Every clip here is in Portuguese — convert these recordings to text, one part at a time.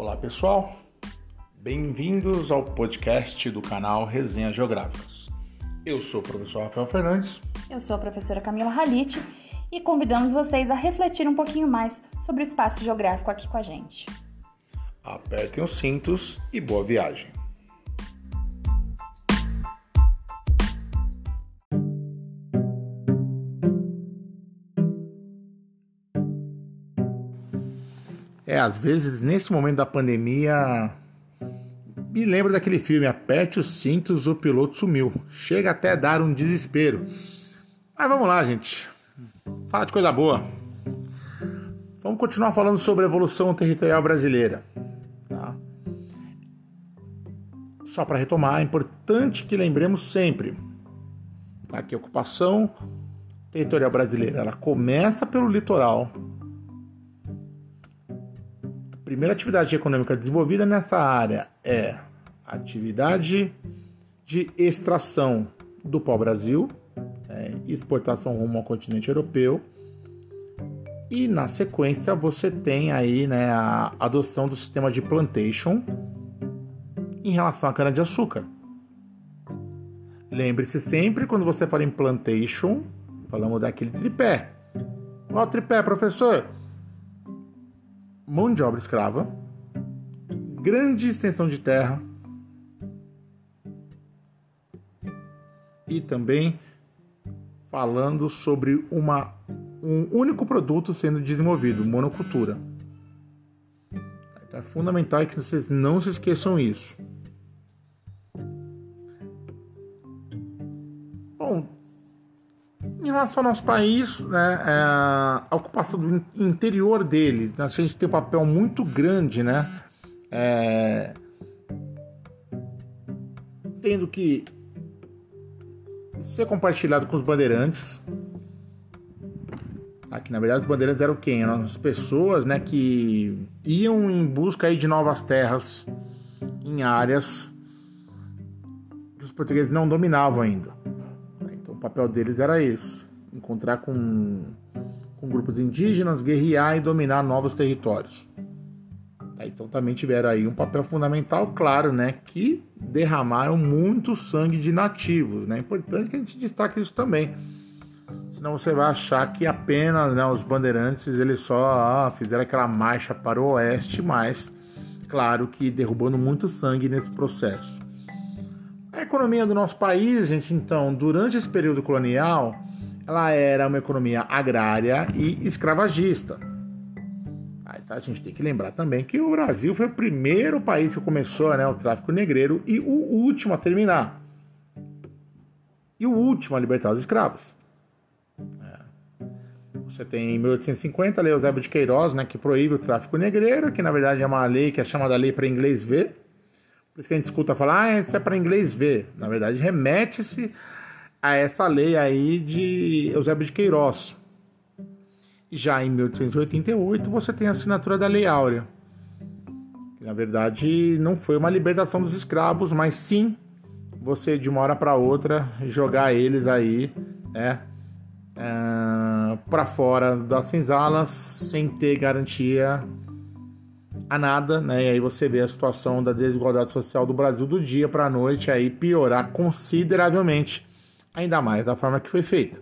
Olá pessoal, bem-vindos ao podcast do canal Resenha Geográficas. Eu sou o professor Rafael Fernandes. Eu sou a professora Camila Halite e convidamos vocês a refletir um pouquinho mais sobre o espaço geográfico aqui com a gente. Apertem os cintos e boa viagem! É, às vezes, nesse momento da pandemia, me lembro daquele filme Aperte os cintos, o piloto sumiu. Chega até dar um desespero. Mas vamos lá, gente. Fala de coisa boa. Vamos continuar falando sobre a evolução territorial brasileira. Tá? Só para retomar, é importante que lembremos sempre tá? que a ocupação territorial brasileira ela começa pelo litoral, primeira atividade econômica desenvolvida nessa área é a atividade de extração do pau-brasil, é, exportação rumo ao continente europeu. E na sequência você tem aí né, a adoção do sistema de plantation em relação à cana-de-açúcar. Lembre-se sempre, quando você fala em plantation, falamos daquele tripé. Qual tripé, professor? Mão de obra escrava, grande extensão de terra e também falando sobre uma, um único produto sendo desenvolvido, monocultura. Então é fundamental que vocês não se esqueçam isso. Relação ao nosso país, né, é, a ocupação do interior dele, a gente tem um papel muito grande, né? É, tendo que ser compartilhado com os bandeirantes. Aqui, na verdade, os bandeirantes eram quem? Eram as pessoas né, que iam em busca aí de novas terras em áreas que os portugueses não dominavam ainda o papel deles era esse: encontrar com, com grupos indígenas, guerrear e dominar novos territórios. Tá, então também tiveram aí um papel fundamental, claro, né, que derramaram muito sangue de nativos, né? É importante que a gente destaque isso também. Senão você vai achar que apenas né, os bandeirantes eles só ah, fizeram aquela marcha para o oeste, mas claro que derrubando muito sangue nesse processo. A economia do nosso país, gente, então, durante esse período colonial, ela era uma economia agrária e escravagista. Aí, tá, a gente tem que lembrar também que o Brasil foi o primeiro país que começou né, o tráfico negreiro e o último a terminar. E o último a libertar os escravos. É. Você tem em 1850 a Lei Eusébio de Queiroz, né, que proíbe o tráfico negreiro, que na verdade é uma lei que é chamada Lei para Inglês Ver, por isso que a gente escuta falar, ah, isso é para inglês ver. Na verdade, remete-se a essa lei aí de Eusébio de Queiroz. Já em 1888 você tem a assinatura da Lei Áurea. Que, na verdade, não foi uma libertação dos escravos, mas sim você de uma hora para outra jogar eles aí, né, é, para fora das senzalas sem ter garantia a nada, né? E aí você vê a situação da desigualdade social do Brasil do dia para a noite aí piorar consideravelmente, ainda mais da forma que foi feita.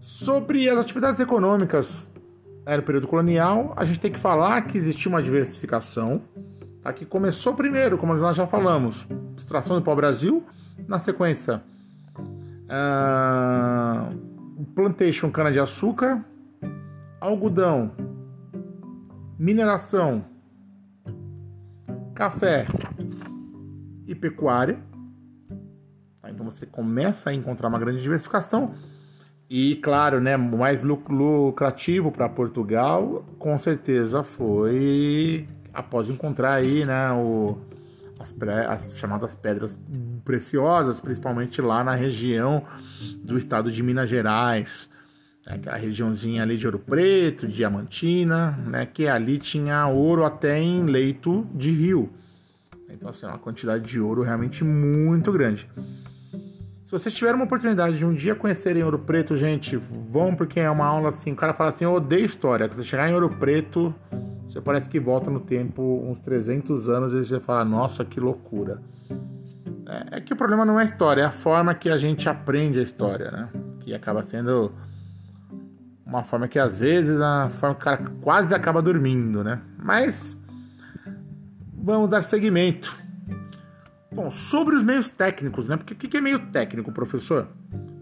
Sobre as atividades econômicas era o período colonial, a gente tem que falar que existia uma diversificação, tá? que começou primeiro, como nós já falamos, extração do pau-brasil, na sequência, uh, plantation cana-de-açúcar, algodão, mineração, café e pecuária. Então você começa a encontrar uma grande diversificação. E claro, né, mais lucrativo para Portugal, com certeza foi após encontrar aí, né, o, as, as, chamadas pedras preciosas, principalmente lá na região do estado de Minas Gerais, né, aquela regiãozinha ali de Ouro Preto, Diamantina, né, que ali tinha ouro até em leito de rio. Então, assim, é uma quantidade de ouro realmente muito grande. Se vocês tiverem uma oportunidade de um dia conhecerem Ouro Preto, gente, vão porque é uma aula assim. O cara fala assim: Eu odeio história. Quando você chegar em Ouro Preto, você parece que volta no tempo uns 300 anos e você fala, nossa, que loucura. É, é que o problema não é a história, é a forma que a gente aprende a história, né? Que acaba sendo uma forma que às vezes a forma que o cara quase acaba dormindo, né? Mas vamos dar seguimento. Bom, sobre os meios técnicos, né? Porque o que é meio técnico, professor?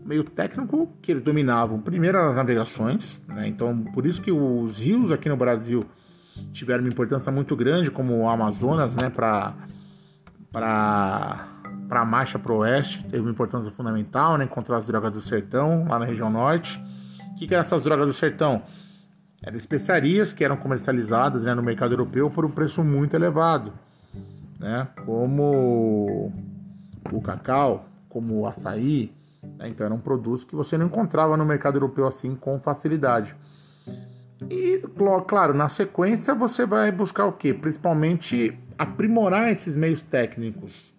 Meio técnico que eles dominavam primeiro as navegações, né? Então, por isso que os rios aqui no Brasil tiveram uma importância muito grande, como o Amazonas, né? Para para para a marcha para o oeste, teve uma importância fundamental, né? Encontrar as drogas do sertão, lá na região norte. O que, que eram essas drogas do sertão? Eram especiarias que eram comercializadas né, no mercado europeu por um preço muito elevado, né? Como o cacau, como o açaí. Né? Então eram produtos que você não encontrava no mercado europeu assim com facilidade. E, claro, na sequência você vai buscar o quê? Principalmente aprimorar esses meios técnicos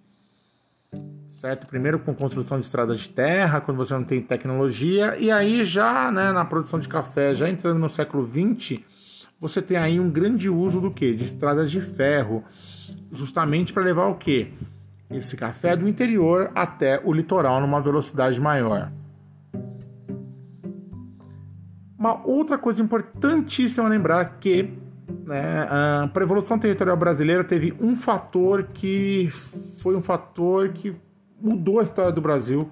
certo? Primeiro com construção de estradas de terra, quando você não tem tecnologia, e aí já né, na produção de café, já entrando no século XX, você tem aí um grande uso do que? De estradas de ferro, justamente para levar o que? Esse café do interior até o litoral numa velocidade maior. Uma outra coisa importantíssima lembrar que né, a Evolução Territorial Brasileira teve um fator que foi um fator que mudou a história do Brasil,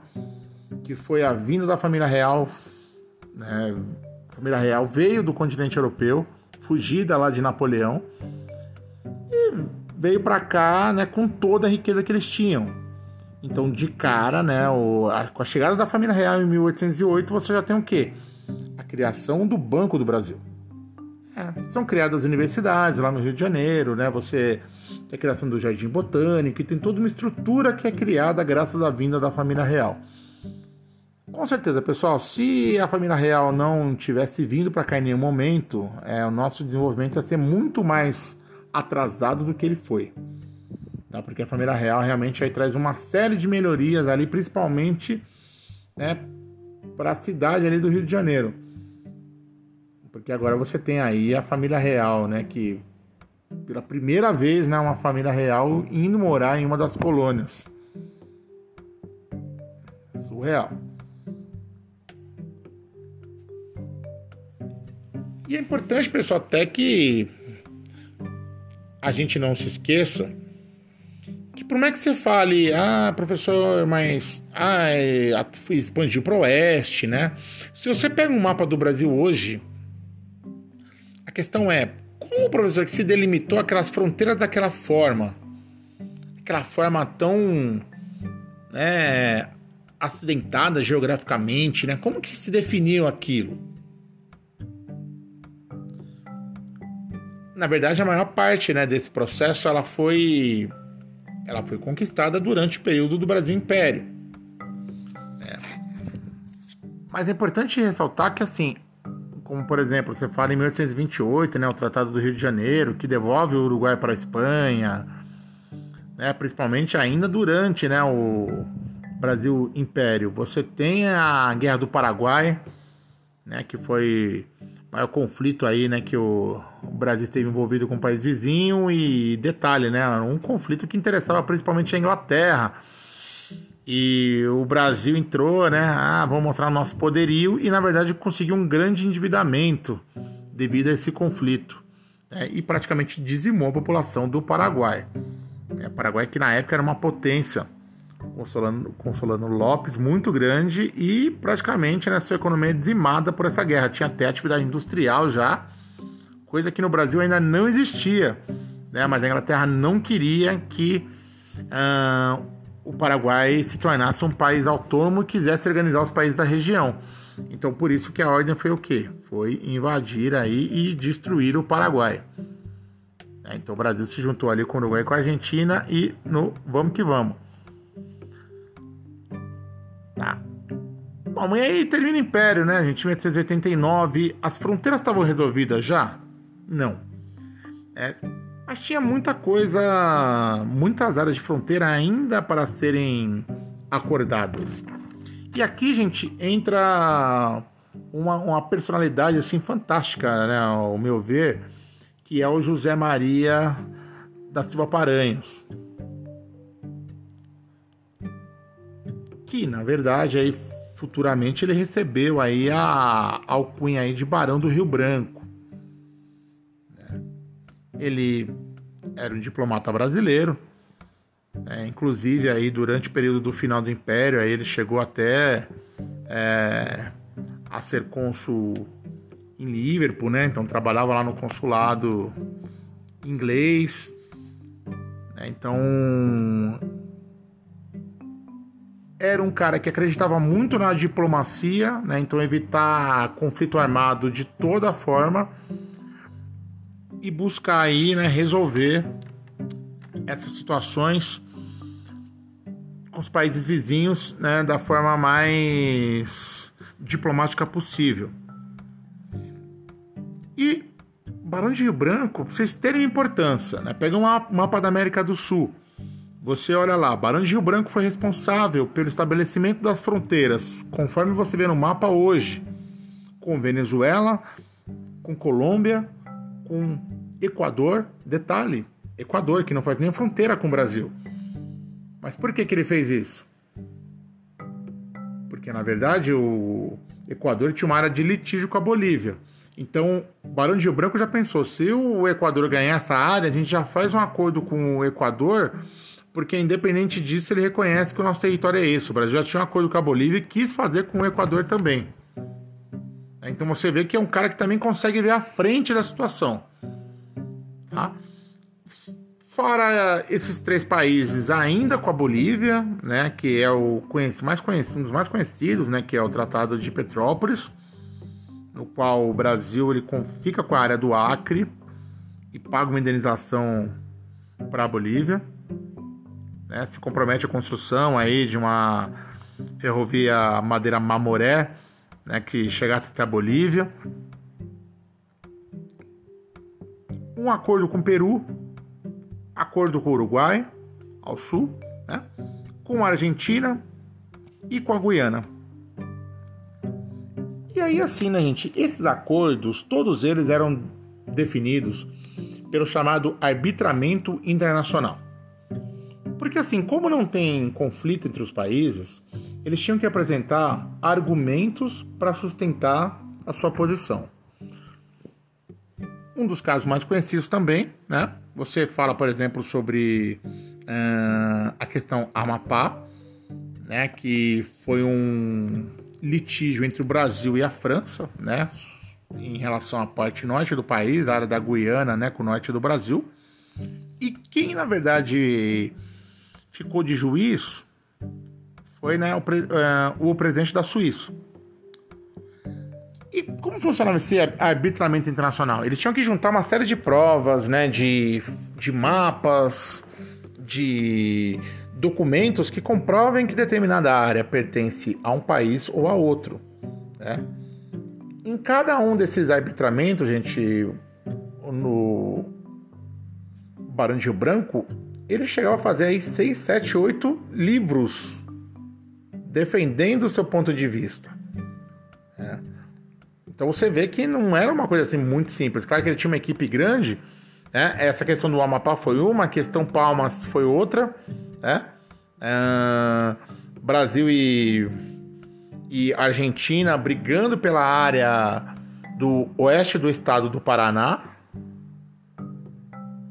que foi a vinda da família real. Né? A família real veio do continente europeu, fugida lá de Napoleão, e veio para cá né, com toda a riqueza que eles tinham. Então, de cara, né, o, a, com a chegada da família real em 1808, você já tem o quê? A criação do Banco do Brasil. É, são criadas universidades lá no Rio de Janeiro, né? Você tem a criação do Jardim Botânico e tem toda uma estrutura que é criada graças à vinda da família real. Com certeza, pessoal, se a família real não tivesse vindo para cá em nenhum momento, é, o nosso desenvolvimento ia ser muito mais atrasado do que ele foi. Tá? Porque a família real realmente aí traz uma série de melhorias ali, principalmente né, para a cidade ali do Rio de Janeiro. Porque agora você tem aí a família real, né? Que pela primeira vez, né, uma família real indo morar em uma das colônias. Surreal. E é importante, pessoal, até que a gente não se esqueça que por mais que você fale, ah, professor, mas ah, é, expandiu para o oeste, né? Se você pega um mapa do Brasil hoje, a questão é, como o professor que se delimitou aquelas fronteiras daquela forma, aquela forma tão né, acidentada geograficamente, né? Como que se definiu aquilo? Na verdade, a maior parte né, desse processo ela foi, ela foi conquistada durante o período do Brasil Império. É. Mas é importante ressaltar que assim como por exemplo, você fala em 1828, né, o Tratado do Rio de Janeiro, que devolve o Uruguai para a Espanha, né, principalmente ainda durante né, o Brasil Império. Você tem a Guerra do Paraguai, né, que foi maior conflito aí, né, que o, Brasil esteve envolvido com o país vizinho e detalhe, né, um conflito que interessava principalmente a Inglaterra e o Brasil entrou, né? Ah, vamos mostrar o nosso poderio e na verdade conseguiu um grande endividamento devido a esse conflito né? e praticamente dizimou a população do Paraguai. É, Paraguai que na época era uma potência, consolando Lopes muito grande e praticamente né, sua economia dizimada por essa guerra. Tinha até atividade industrial já, coisa que no Brasil ainda não existia, né? Mas a Inglaterra não queria que uh, o Paraguai se tornasse um país autônomo e quisesse organizar os países da região. Então, por isso que a ordem foi o quê? Foi invadir aí e destruir o Paraguai. É, então, o Brasil se juntou ali com o Uruguai e com a Argentina e no vamos que vamos. Tá. Bom, aí termina o Império, né, gente? 1889. As fronteiras estavam resolvidas já? Não. É, mas tinha muita coisa, muitas áreas de fronteira ainda para serem acordadas. E aqui, gente, entra uma, uma personalidade assim fantástica, né, ao meu ver, que é o José Maria da Silva Paranhos. Que, na verdade, aí futuramente ele recebeu aí a alcunha aí de Barão do Rio Branco. Né? Ele era um diplomata brasileiro, é, inclusive aí durante o período do final do Império, aí ele chegou até é, a ser cônsul em Liverpool, né? Então trabalhava lá no consulado inglês. Né? Então era um cara que acreditava muito na diplomacia, né? Então evitar conflito armado de toda forma e buscar aí, né, resolver essas situações com os países vizinhos, né, da forma mais diplomática possível. E Barão de Rio Branco, pra vocês terem importância, né? Pega um mapa da América do Sul. Você olha lá, Rio Branco foi responsável pelo estabelecimento das fronteiras, conforme você vê no mapa hoje, com Venezuela, com Colômbia, com Equador. Detalhe, Equador, que não faz nem fronteira com o Brasil. Mas por que, que ele fez isso? Porque, na verdade, o Equador tinha uma área de litígio com a Bolívia. Então, o Barão de Rio Branco já pensou: se o Equador ganhar essa área, a gente já faz um acordo com o Equador porque independente disso ele reconhece que o nosso território é esse. O Brasil já tinha um acordo com a Bolívia e quis fazer com o Equador também. Então você vê que é um cara que também consegue ver a frente da situação. Tá? Fora esses três países, ainda com a Bolívia, né, que é o mais conhecido, um dos mais conhecidos, né, que é o Tratado de Petrópolis, no qual o Brasil ele fica com a área do Acre e paga uma indenização para a Bolívia né, se compromete a construção aí de uma ferrovia Madeira Mamoré, né, que chegasse até a Bolívia. Um acordo com o Peru, acordo com o Uruguai, ao sul, né, com a Argentina e com a Guiana. E aí assim, né, gente, esses acordos, todos eles eram definidos pelo chamado arbitramento internacional. Porque assim, como não tem conflito entre os países, eles tinham que apresentar argumentos para sustentar a sua posição. Um dos casos mais conhecidos também, né? Você fala, por exemplo, sobre uh, a questão Amapá, né? Que foi um litígio entre o Brasil e a França, né? Em relação à parte norte do país, a área da Guiana, né? Com o norte do Brasil. E quem, na verdade, ficou de juiz foi né, o, uh, o presidente da Suíça. E como funcionava esse arbitramento internacional? Eles tinham que juntar uma série de provas, né, de, de mapas, de documentos que comprovem que determinada área pertence a um país ou a outro. Né? Em cada um desses arbitramentos, gente, no Barão de Rio Branco, ele chegava a fazer aí 6, 7, 8 livros defendendo o seu ponto de vista. É. Então você vê que não era uma coisa assim muito simples. Claro que ele tinha uma equipe grande, né? essa questão do Amapá foi uma, a questão Palmas foi outra, né? É... Brasil e, e Argentina brigando pela área do oeste do estado do Paraná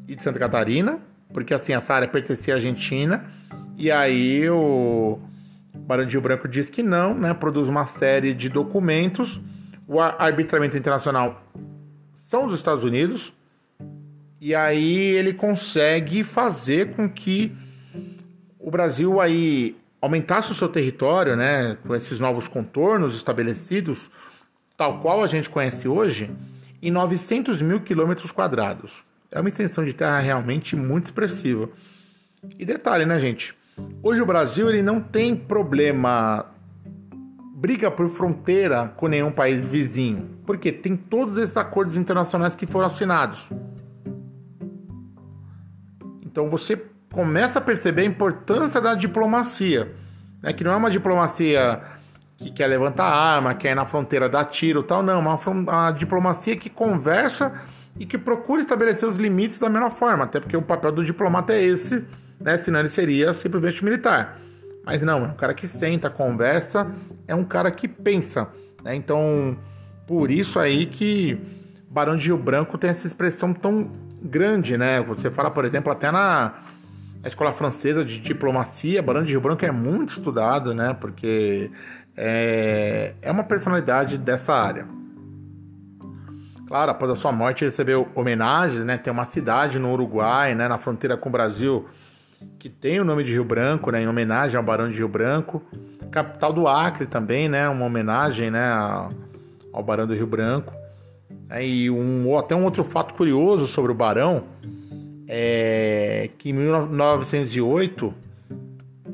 e de Santa Catarina porque assim, essa área pertencia à Argentina, e aí o Barandinho Branco diz que não, né? Produz uma série de documentos. O arbitramento internacional são dos Estados Unidos, e aí ele consegue fazer com que o Brasil aí aumentasse o seu território, né, com esses novos contornos estabelecidos, tal qual a gente conhece hoje, em 900 mil quilômetros quadrados. É uma extensão de terra realmente muito expressiva. E detalhe, né, gente? Hoje o Brasil ele não tem problema briga por fronteira com nenhum país vizinho, porque tem todos esses acordos internacionais que foram assinados. Então você começa a perceber a importância da diplomacia, né? que não é uma diplomacia que quer levantar arma, quer ir na fronteira dar tiro, tal, não, uma, uma diplomacia que conversa e que procura estabelecer os limites da melhor forma, até porque o papel do diplomata é esse, né? Senão ele seria simplesmente militar. Mas não, é um cara que senta, conversa, é um cara que pensa. Né? Então, por isso aí que Barão de Rio Branco tem essa expressão tão grande, né? Você fala, por exemplo, até na, na escola francesa de diplomacia, Barão de Rio Branco é muito estudado, né? Porque é, é uma personalidade dessa área. Claro, após a sua morte recebeu homenagens, né? Tem uma cidade no Uruguai, né? Na fronteira com o Brasil, que tem o nome de Rio Branco, né? Em homenagem ao Barão de Rio Branco. Capital do Acre também, né? Uma homenagem, né? Ao Barão do Rio Branco. É, e um, até um outro fato curioso sobre o Barão é que em 1908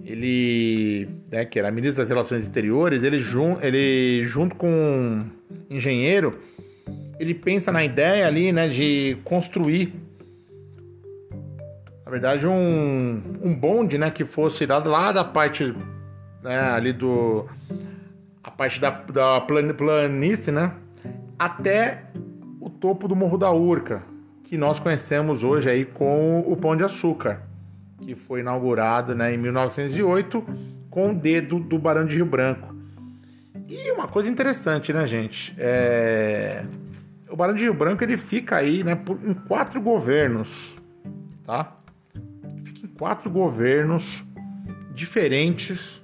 ele, né, que era ministro das Relações Exteriores, ele, jun, ele junto com um engenheiro, ele pensa na ideia ali, né, de construir, na verdade, um, um bonde, né, que fosse dado lá da parte, né, ali do, a parte da, da planície, né, até o topo do Morro da Urca, que nós conhecemos hoje aí com o Pão de Açúcar, que foi inaugurado né, em 1908 com o dedo do Barão de Rio Branco. E uma coisa interessante, né, gente? É... O Barão de Rio Branco ele fica aí né, por, em quatro governos, tá? Fica em quatro governos diferentes,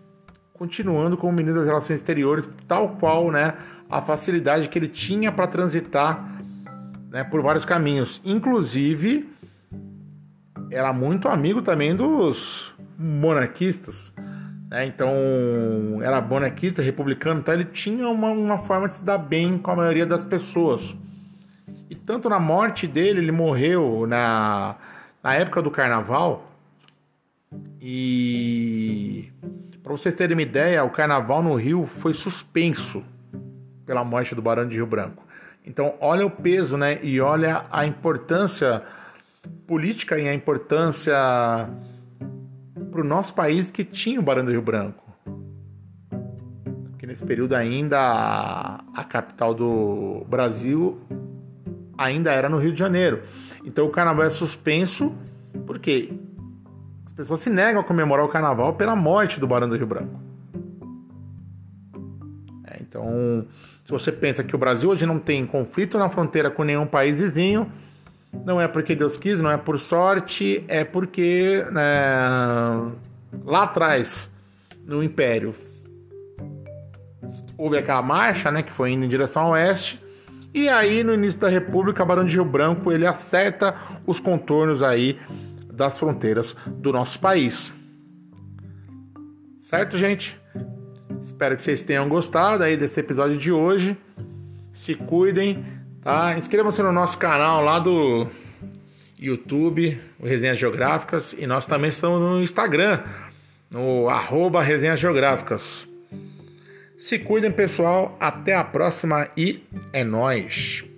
continuando como ministro das Relações Exteriores, tal qual, né, a facilidade que ele tinha para transitar né, por vários caminhos. Inclusive, era muito amigo também dos monarquistas. Né? Então, era monarquista, republicano, então ele tinha uma, uma forma de se dar bem com a maioria das pessoas. E tanto na morte dele, ele morreu na, na época do carnaval. E para vocês terem uma ideia, o carnaval no Rio foi suspenso pela morte do Barão de Rio Branco. Então, olha o peso, né? E olha a importância política e a importância para o nosso país que tinha o Barão do Rio Branco. Porque nesse período ainda a capital do Brasil ainda era no Rio de Janeiro. Então o carnaval é suspenso porque as pessoas se negam a comemorar o carnaval pela morte do Barão do Rio Branco. É, então se você pensa que o Brasil hoje não tem conflito na fronteira com nenhum país vizinho, não é porque Deus quis, não é por sorte, é porque né, lá atrás, no Império, houve aquela marcha, né, que foi indo em direção ao oeste, e aí no início da República, Barão de Rio Branco, ele acerta os contornos aí das fronteiras do nosso país. Certo, gente? Espero que vocês tenham gostado aí desse episódio de hoje. Se cuidem, tá? Inscrevam-se no nosso canal lá do YouTube, o Resenhas Geográficas, e nós também estamos no Instagram, no arroba Resenhas Geográficas. Se cuidem, pessoal. Até a próxima e é nóis!